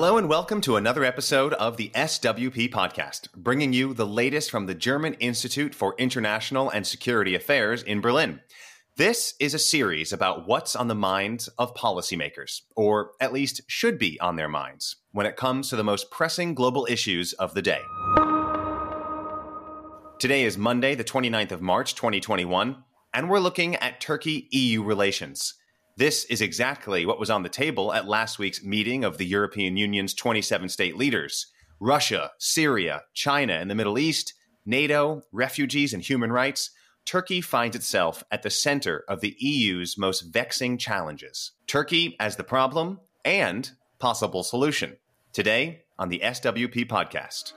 Hello and welcome to another episode of the SWP podcast, bringing you the latest from the German Institute for International and Security Affairs in Berlin. This is a series about what's on the minds of policymakers, or at least should be on their minds, when it comes to the most pressing global issues of the day. Today is Monday, the 29th of March, 2021, and we're looking at Turkey EU relations. This is exactly what was on the table at last week's meeting of the European Union's 27 state leaders Russia, Syria, China, and the Middle East, NATO, refugees, and human rights. Turkey finds itself at the center of the EU's most vexing challenges. Turkey as the problem and possible solution. Today on the SWP podcast.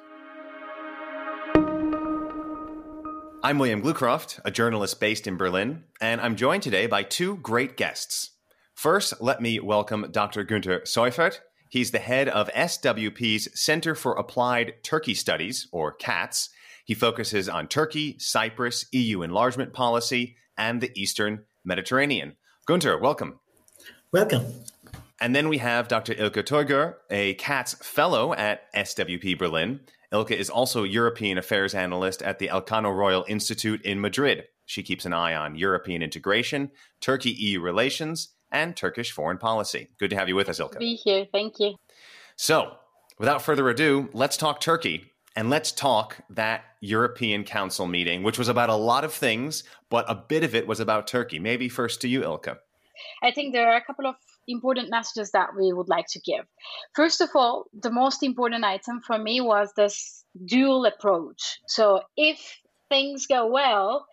I'm William Glucroft, a journalist based in Berlin, and I'm joined today by two great guests. First, let me welcome Dr. Günter Seufert. He's the head of SWP's Center for Applied Turkey Studies, or CATS. He focuses on Turkey, Cyprus, EU enlargement policy, and the Eastern Mediterranean. Günter, welcome. Welcome. And then we have Dr. Ilke Toygür, a CATS fellow at SWP Berlin. Ilke is also European Affairs Analyst at the Elcano Royal Institute in Madrid. She keeps an eye on European integration, Turkey EU relations, and Turkish foreign policy. Good to have you with us, Ilke. Be here. Thank you. So, without further ado, let's talk Turkey. And let's talk that European Council meeting, which was about a lot of things, but a bit of it was about Turkey. Maybe first to you, Ilka. I think there are a couple of important messages that we would like to give. First of all, the most important item for me was this dual approach. So if things go well,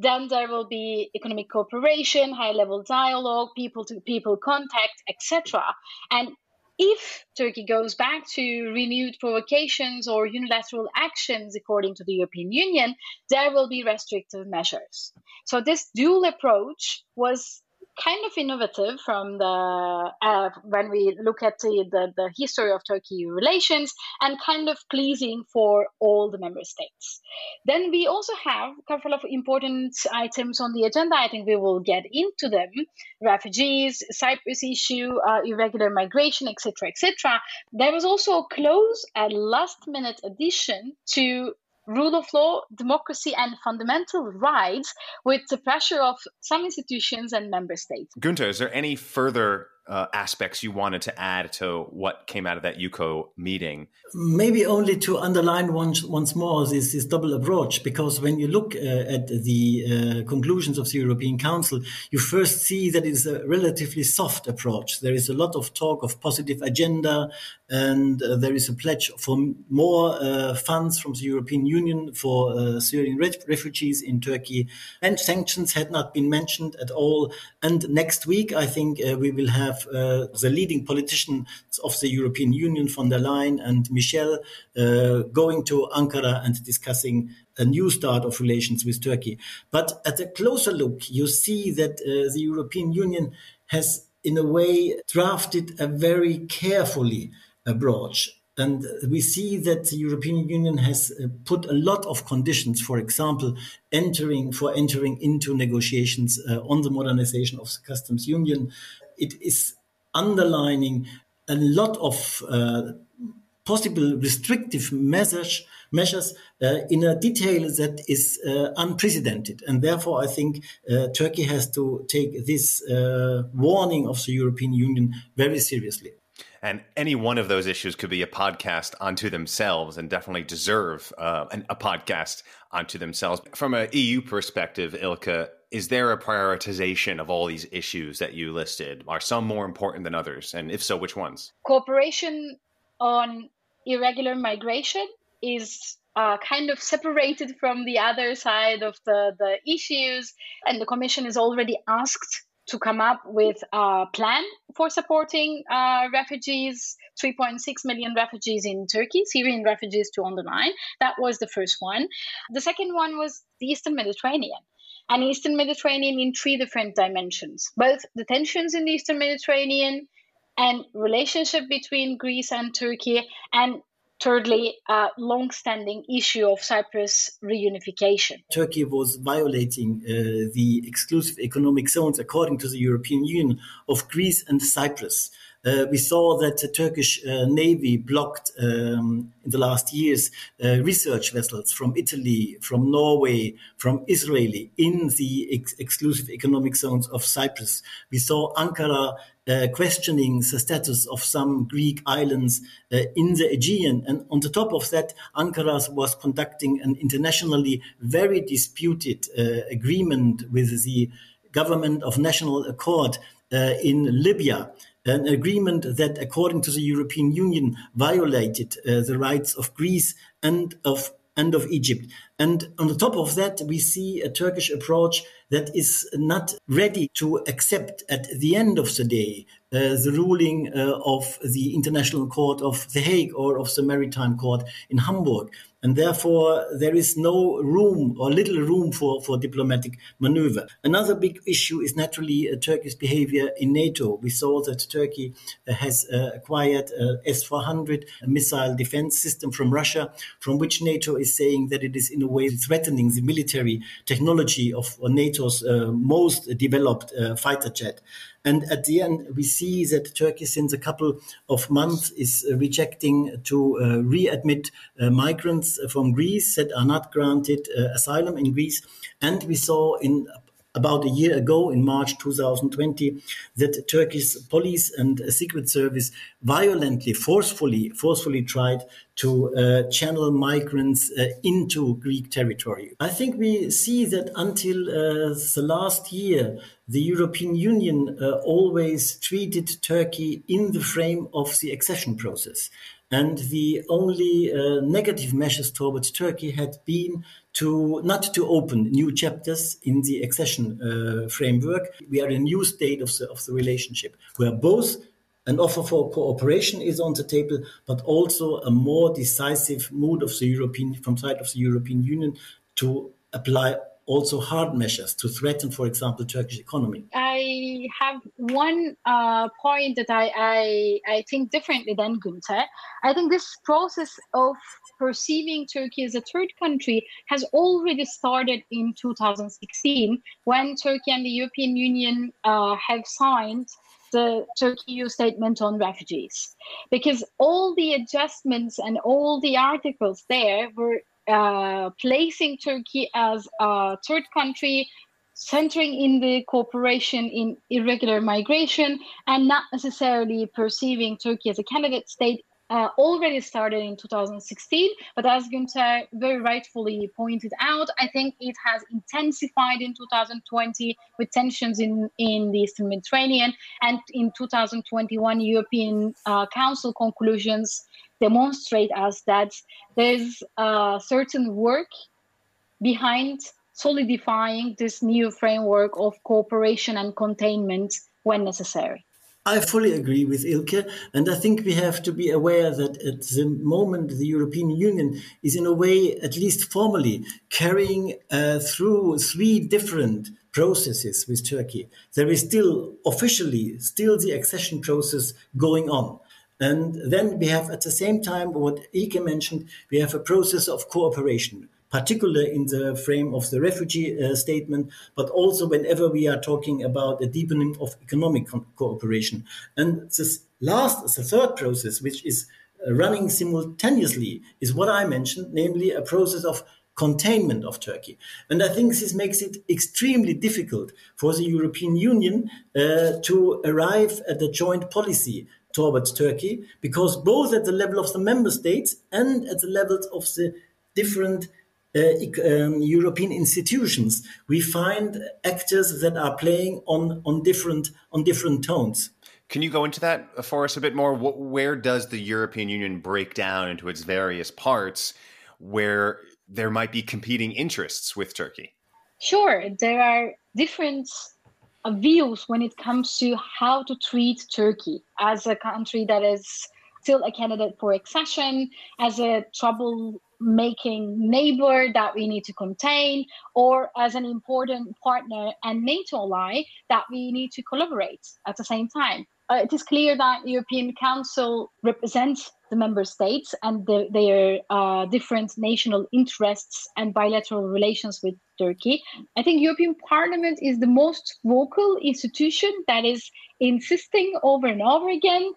then there will be economic cooperation, high level dialogue, people to people contact, etc. And if Turkey goes back to renewed provocations or unilateral actions according to the European Union, there will be restrictive measures. So, this dual approach was kind of innovative from the uh, when we look at the, the, the history of Turkey relations and kind of pleasing for all the member states. Then we also have a couple of important items on the agenda. I think we will get into them: refugees, Cyprus issue, uh, irregular migration, etc., etc. There was also a close and last-minute addition to rule of law, democracy, and fundamental rights with the pressure of some institutions and member states. Günter, is there any further uh, aspects you wanted to add to what came out of that EUCO meeting? Maybe only to underline once, once more this, this double approach, because when you look uh, at the uh, conclusions of the European Council, you first see that it's a relatively soft approach. There is a lot of talk of positive agenda, and uh, there is a pledge for more uh, funds from the European Union for uh, Syrian re- refugees in Turkey, and sanctions had not been mentioned at all. And next week, I think we will have uh, the leading politicians of the European Union, von der Leyen and Michel, uh, going to Ankara and discussing a new start of relations with Turkey. But at a closer look, you see that uh, the European Union has, in a way, drafted a very carefully approach and we see that the European Union has uh, put a lot of conditions, for example, entering for entering into negotiations uh, on the modernization of the customs union, it is underlining a lot of uh, possible restrictive measures measures uh, in a detail that is uh, unprecedented. And therefore, I think uh, Turkey has to take this uh, warning of the European Union very seriously. And any one of those issues could be a podcast unto themselves and definitely deserve uh, an, a podcast unto themselves. From an EU perspective, Ilka, is there a prioritization of all these issues that you listed? Are some more important than others? And if so, which ones? Cooperation on irregular migration is uh, kind of separated from the other side of the, the issues. And the Commission is already asked to come up with a plan for supporting uh, refugees, 3.6 million refugees in Turkey, Syrian refugees to underline. That was the first one. The second one was the Eastern Mediterranean and Eastern Mediterranean in three different dimensions both the tensions in the Eastern Mediterranean and relationship between Greece and Turkey, and thirdly, a long-standing issue of Cyprus reunification. Turkey was violating uh, the exclusive economic zones, according to the European Union, of Greece and Cyprus. Uh, we saw that the Turkish uh, Navy blocked um, in the last years uh, research vessels from Italy, from Norway, from Israeli in the ex- exclusive economic zones of Cyprus. We saw Ankara uh, questioning the status of some Greek islands uh, in the Aegean. And on the top of that, Ankara was conducting an internationally very disputed uh, agreement with the government of national accord in Libya an agreement that, according to the European Union, violated uh, the rights of Greece and of and of Egypt. And on the top of that, we see a Turkish approach that is not ready to accept at the end of the day uh, the ruling uh, of the International Court of The Hague or of the Maritime Court in Hamburg. And therefore, there is no room or little room for, for diplomatic maneuver. Another big issue is naturally uh, Turkey's behavior in NATO. We saw that Turkey uh, has uh, acquired uh, S 400 missile defense system from Russia, from which NATO is saying that it is in a way threatening the military technology of NATO's most developed fighter jet. And at the end, we see that Turkey, since a couple of months, is uh, rejecting to uh, readmit uh, migrants from Greece that are not granted uh, asylum in Greece. And we saw in about a year ago, in March 2020, that Turkish police and secret service violently, forcefully, forcefully tried to uh, channel migrants uh, into Greek territory. I think we see that until uh, the last year, the European Union uh, always treated Turkey in the frame of the accession process. And the only uh, negative measures towards Turkey had been to not to open new chapters in the accession uh, framework. We are in a new state of the, of the relationship where both an offer for cooperation is on the table, but also a more decisive mood of the European from side of the European Union to apply also hard measures to threaten, for example, Turkish economy? I have one uh, point that I, I, I think differently than Günter. I think this process of perceiving Turkey as a third country has already started in 2016 when Turkey and the European Union uh, have signed the Turkey EU statement on refugees. Because all the adjustments and all the articles there were uh, placing Turkey as a third country, centering in the cooperation in irregular migration, and not necessarily perceiving Turkey as a candidate state. Uh, already started in 2016, but as Günter very rightfully pointed out, I think it has intensified in 2020 with tensions in, in the Eastern Mediterranean, and in 2021 European uh, Council conclusions demonstrate us that there's a certain work behind solidifying this new framework of cooperation and containment when necessary. I fully agree with Ilke, and I think we have to be aware that at the moment the European Union is, in a way, at least formally, carrying uh, through three different processes with Turkey. There is still officially still the accession process going on. And then we have at the same time what Ike mentioned, we have a process of cooperation, particularly in the frame of the refugee uh, statement, but also whenever we are talking about a deepening of economic co- cooperation. And this last, the third process, which is uh, running simultaneously, is what I mentioned, namely a process of containment of Turkey. And I think this makes it extremely difficult for the European Union uh, to arrive at a joint policy towards Turkey, because both at the level of the member states and at the levels of the different uh, um, European institutions, we find actors that are playing on on different on different tones. Can you go into that for us a bit more? Where does the European Union break down into its various parts, where there might be competing interests with Turkey? Sure, there are different views when it comes to how to treat Turkey as a country that is still a candidate for accession, as a trouble-making neighbor that we need to contain, or as an important partner and NATO ally that we need to collaborate at the same time. Uh, it is clear that European Council represents the member states and the, their uh, different national interests and bilateral relations with Turkey. I think European Parliament is the most vocal institution that is insisting over and over again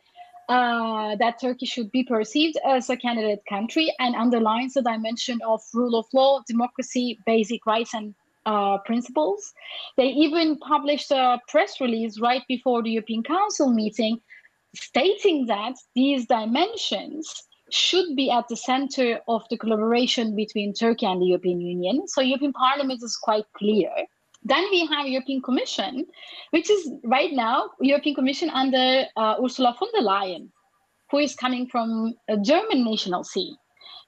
uh, that Turkey should be perceived as a candidate country and underlines the dimension of rule of law, democracy, basic rights, and uh, principles. They even published a press release right before the European Council meeting stating that these dimensions should be at the center of the collaboration between Turkey and the European Union. So European Parliament is quite clear. Then we have European Commission, which is right now European Commission under uh, Ursula von der Leyen, who is coming from a German national seat.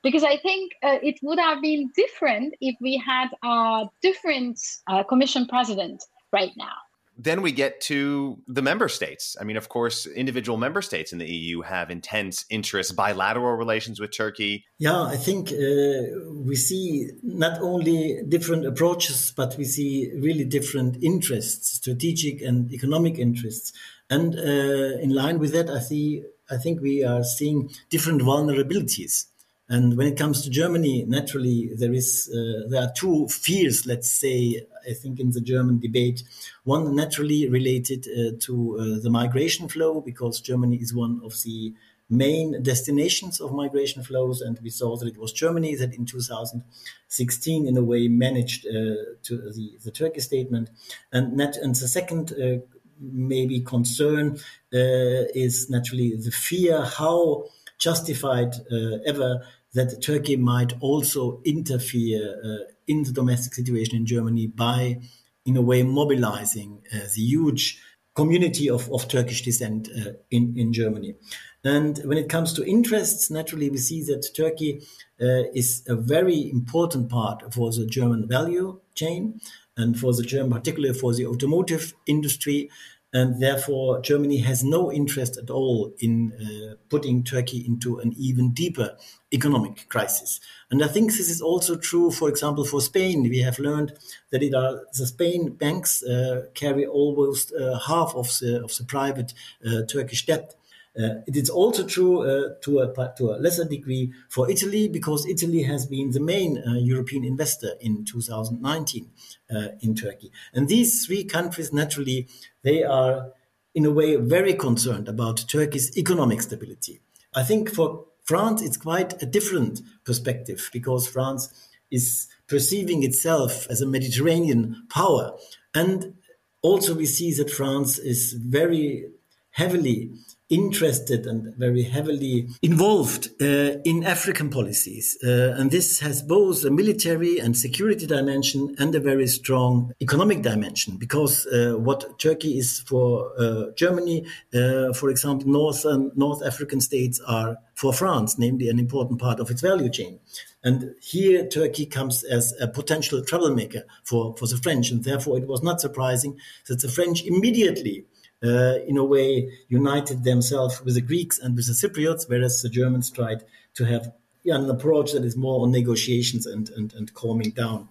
Because I think uh, it would have been different if we had a different uh, Commission president right now then we get to the member states. I mean, of course, individual member states in the EU have intense interests, bilateral relations with Turkey. Yeah, I think uh, we see not only different approaches, but we see really different interests, strategic and economic interests. And uh, in line with that, I see, I think we are seeing different vulnerabilities. And when it comes to Germany, naturally there is uh, there are two fears. Let's say I think in the German debate, one naturally related uh, to uh, the migration flow because Germany is one of the main destinations of migration flows, and we saw that it was Germany that in 2016, in a way, managed uh, to the, the Turkey statement, and and the second uh, maybe concern uh, is naturally the fear how justified uh, ever that Turkey might also interfere uh, in the domestic situation in Germany by, in a way, mobilizing uh, the huge community of, of Turkish descent uh, in, in Germany. And when it comes to interests, naturally, we see that Turkey uh, is a very important part for the German value chain and for the German, particularly for the automotive industry and therefore Germany has no interest at all in uh, putting Turkey into an even deeper economic crisis. And I think this is also true, for example, for Spain. We have learned that it are the Spain banks uh, carry almost uh, half of the of the private uh, Turkish debt. Uh, it is also true uh, to, a, to a lesser degree for Italy because Italy has been the main uh, European investor in 2019 uh, in Turkey. And these three countries, naturally, they are in a way very concerned about Turkey's economic stability. I think for France, it's quite a different perspective because France is perceiving itself as a Mediterranean power. And also, we see that France is very heavily interested and very heavily involved uh, in African policies. Uh, and this has both a military and security dimension and a very strong economic dimension because uh, what Turkey is for uh, Germany, uh, for example, North North African states are for France, namely an important part of its value chain. And here Turkey comes as a potential troublemaker for, for the French. And therefore it was not surprising that the French immediately uh, in a way, united themselves with the Greeks and with the Cypriots, whereas the Germans tried to have yeah, an approach that is more on negotiations and, and, and calming down.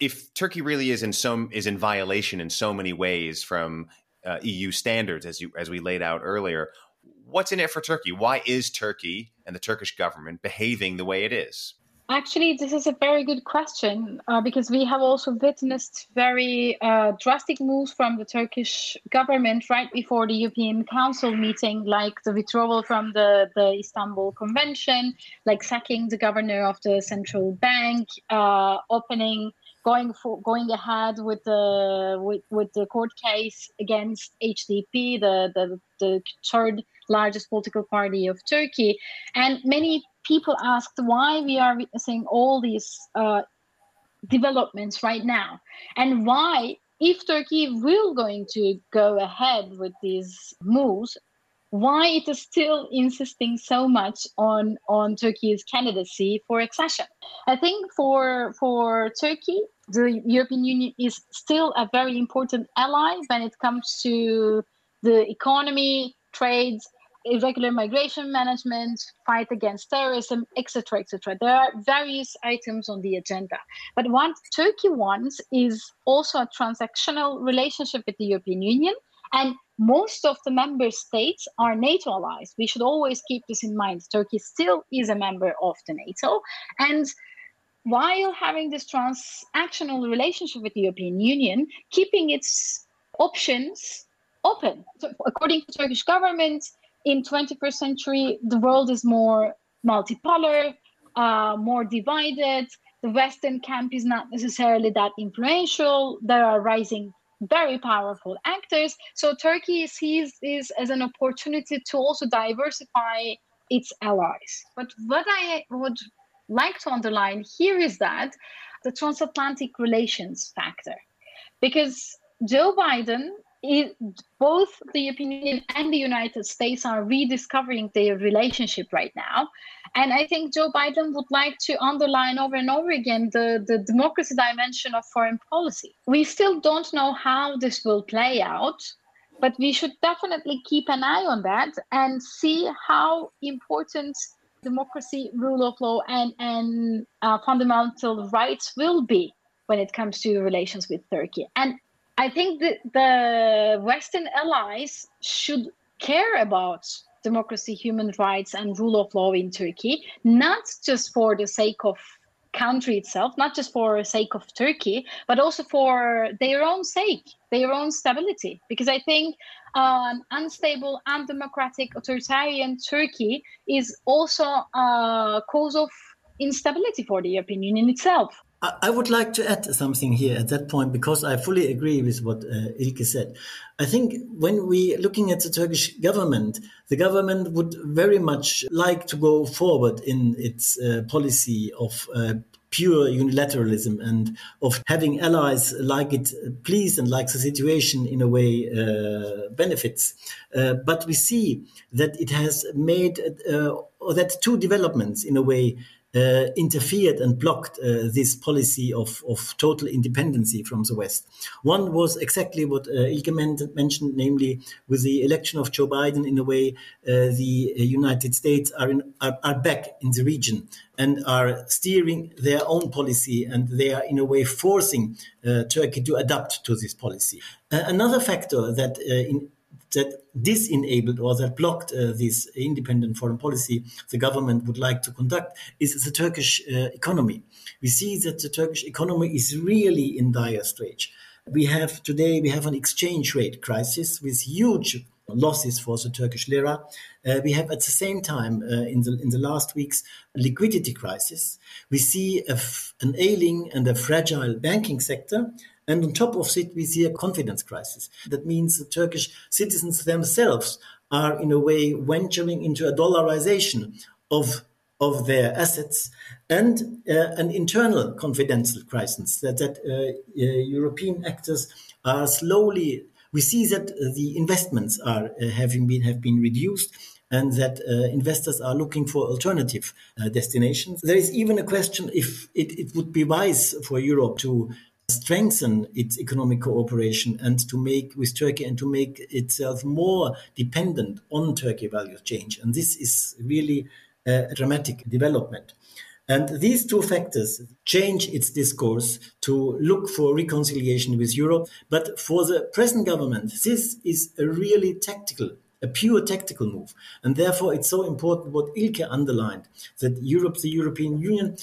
If Turkey really is in some is in violation in so many ways from uh, EU standards, as you as we laid out earlier, what's in it for Turkey? Why is Turkey and the Turkish government behaving the way it is? Actually, this is a very good question uh, because we have also witnessed very uh, drastic moves from the Turkish government right before the European Council meeting, like the withdrawal from the, the Istanbul Convention, like sacking the governor of the central bank, uh, opening going for going ahead with the with, with the court case against HDP, the, the the third largest political party of Turkey, and many people asked why we are witnessing all these uh, developments right now. And why if turkey will going to go ahead with these moves why it is still insisting so much on on turkey's candidacy for accession. I think for for turkey the european union is still a very important ally when it comes to the economy trades irregular migration management, fight against terrorism, etc., etc. There are various items on the agenda. But what Turkey wants is also a transactional relationship with the European Union and most of the member states are NATO allies. We should always keep this in mind. Turkey still is a member of the NATO. And while having this transactional relationship with the European Union, keeping its options open. So according to Turkish government, in 21st century, the world is more multipolar, uh, more divided. The Western camp is not necessarily that influential. There are rising very powerful actors. So Turkey sees this as an opportunity to also diversify its allies. But what I would like to underline here is that the transatlantic relations factor. Because Joe Biden it, both the European Union and the United States are rediscovering their relationship right now. And I think Joe Biden would like to underline over and over again the, the democracy dimension of foreign policy. We still don't know how this will play out, but we should definitely keep an eye on that and see how important democracy, rule of law, and, and uh, fundamental rights will be when it comes to relations with Turkey. And I think that the Western allies should care about democracy, human rights, and rule of law in Turkey, not just for the sake of country itself, not just for the sake of Turkey, but also for their own sake, their own stability. Because I think an unstable, undemocratic, authoritarian Turkey is also a cause of instability for the European Union itself. I would like to add something here at that point because I fully agree with what uh, Ilke said. I think when we looking at the Turkish government, the government would very much like to go forward in its uh, policy of uh, pure unilateralism and of having allies like it please and like the situation in a way uh, benefits. Uh, but we see that it has made uh, that two developments in a way interfered and blocked uh, this policy of, of total independency from the West. One was exactly what uh, Ilke mentioned, namely with the election of Joe Biden, in a way, uh, the United States are, in, are, are, back in the region and are steering their own policy and they are, in a way, forcing uh, Turkey to adapt to this policy. Uh, another factor that in, that this enabled or that blocked uh, this independent foreign policy the government would like to conduct is the Turkish uh, economy. We see that the Turkish economy is really in dire straits. We have today we have an exchange rate crisis with huge losses for the Turkish lira. Uh, we have at the same time uh, in the in the last weeks liquidity crisis. We see an ailing and a fragile banking sector, and on top of it, we see a confidence crisis. That means the Turkish citizens themselves are, in a way, venturing into a dollarization of of their assets and uh, an internal confidential crisis that, that uh, uh, European actors are slowly. We see that the investments are uh, having been have been reduced and that uh, investors are looking for alternative uh, destinations. There is even a question if it, it, would be wise for Europe to strengthen its economic cooperation and to make with Turkey and to make itself more dependent on Turkey value change. And this is really a dramatic development. And these two factors change its discourse to look for reconciliation with Europe. But for the present government, this is a really tactical, a pure tactical move. And therefore, it's so important what Ilke underlined that Europe, the European Union,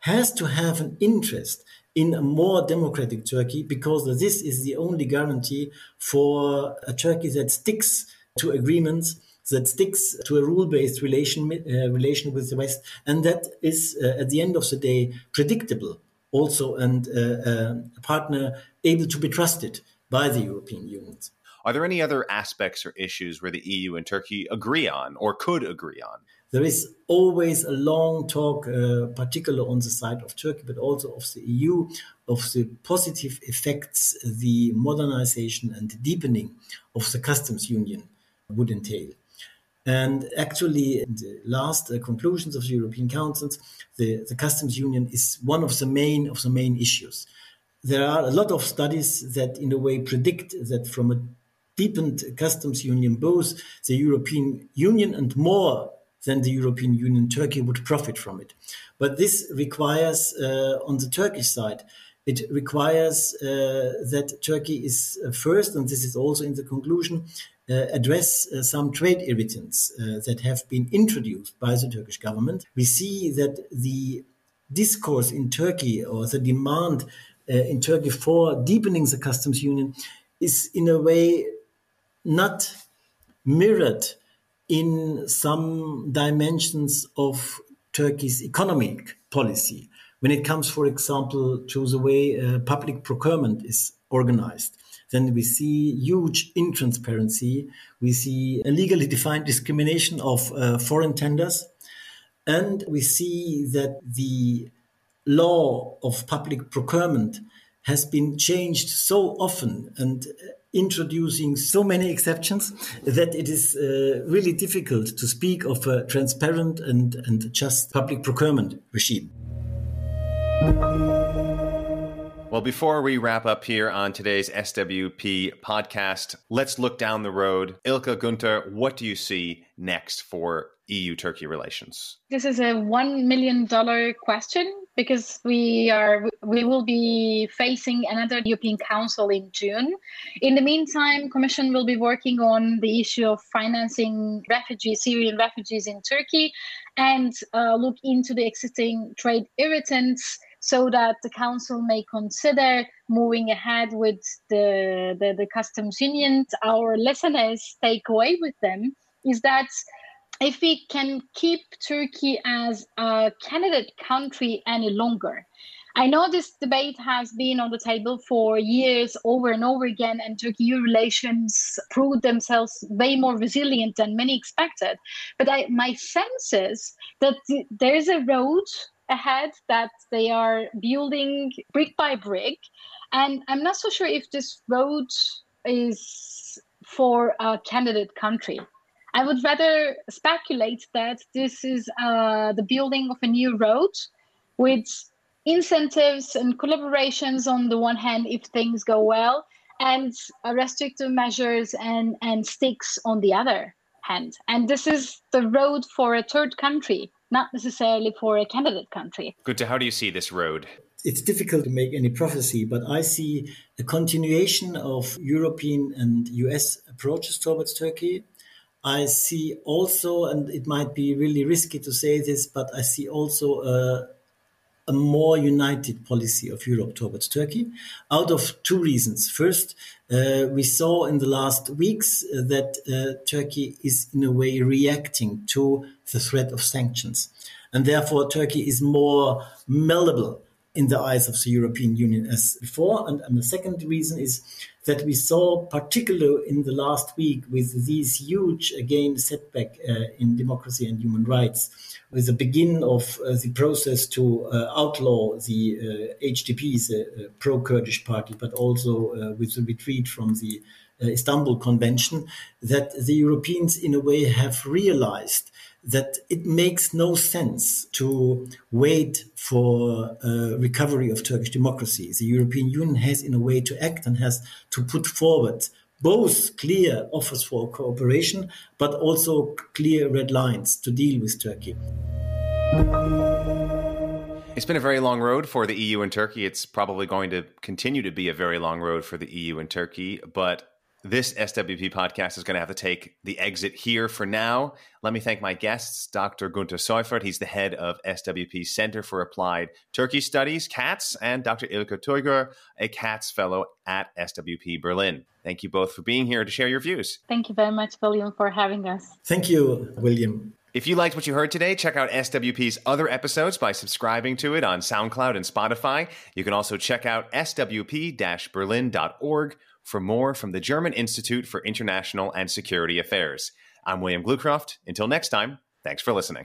has to have an interest in a more democratic Turkey because this is the only guarantee for a Turkey that sticks to agreements that sticks to a rule-based relation uh, relation with the West, and that is uh, at the end of the day predictable also, and uh, uh a partner able to be trusted by the European Union. Are there any other aspects or issues where the EU and Turkey agree on or could agree on? There is always a long talk, uh, particularly on the side of Turkey, but also of the EU, of the positive effects the modernization and deepening of the customs union would entail. And actually, in the last uh, conclusions of the European Council, the, the customs union is one of the main of the main issues. There are a lot of studies that, in a way, predict that from a deepened customs union, both the European Union and more then the European Union, Turkey would profit from it. But this requires, uh, on the Turkish side, It requires uh, that Turkey is uh, first, and this is also in the conclusion, uh, address uh, some trade irritants uh, that have been introduced by the Turkish government. We see that the discourse in Turkey or the demand uh, in Turkey for deepening the customs union is in a way not mirrored in some dimensions of Turkey's economic policy. When it comes, for example, to the way uh, public procurement is organized, then we see huge intransparency. We see a legally defined discrimination of uh, foreign tenders. And we see that the law of public procurement has been changed so often and introducing so many exceptions that it is uh, really difficult to speak of a transparent and, and just public procurement regime. Well, before we wrap up here on today's SWP podcast, let's look down the road. Ilka Gunter, what do you see next for EU Turkey relations? This is a $1 million question because we are we will be facing another European Council in June. In the meantime, Commission will be working on the issue of financing refugees, Syrian refugees in Turkey, and uh, look into the existing trade irritants so that the council may consider moving ahead with the, the, the customs union. Our listeners take away with them is that if we can keep Turkey as a candidate country any longer, I know this debate has been on the table for years over and over again, and Turkey EU relations proved themselves way more resilient than many expected. But I, my sense is that th- there's a road ahead that they are building brick by brick. And I'm not so sure if this road is for a candidate country. I would rather speculate that this is uh, the building of a new road with incentives and collaborations on the one hand if things go well, and restrictive measures and, and sticks on the other hand. And this is the road for a third country not necessarily for a candidate country. Good. How do you see this road? It's difficult to make any prophecy, but I see a continuation of European and US approaches towards Turkey. I see also, and it might be really risky to say this, but I see also a a more united policy of Europe towards Turkey out of two reasons. First, uh, we saw in the last weeks uh, that uh, Turkey is in a way reacting to the threat of sanctions. And therefore, Turkey is more malleable in the eyes of the European Union as before. And, and the second reason is that we saw, particularly in the last week, with these huge, again, setback uh, in democracy and human rights, with the begin of uh, the process to uh, outlaw the HDP, the uh, pro-Kurdish party, but also uh, with the retreat from the uh, Uh, Istanbul Convention, that the Europeans, in a way, have realized that it makes no sense to wait for a recovery of Turkish democracy. The European Union has, in a way, to act and has to put forward both clear offers for cooperation, but also clear red lines to deal with Turkey. It's been a very long road for the EU and Turkey. It's probably going to continue to be a very long road for the EU and Turkey, but this SWP podcast is going to have to take the exit here for now. Let me thank my guests, Dr. Gunter Seufert. He's the head of SWP Center for Applied Turkey Studies, CATS, and Dr. Ilka Toygür, a CATS fellow at SWP Berlin. Thank you both for being here to share your views. Thank you very much, William, for having us. Thank you, William. If you liked what you heard today, check out SWP's other episodes by subscribing to it on SoundCloud and Spotify. You can also check out swp berlin.org for more from the German Institute for International and Security Affairs. I'm William Glucroft. Until next time, thanks for listening.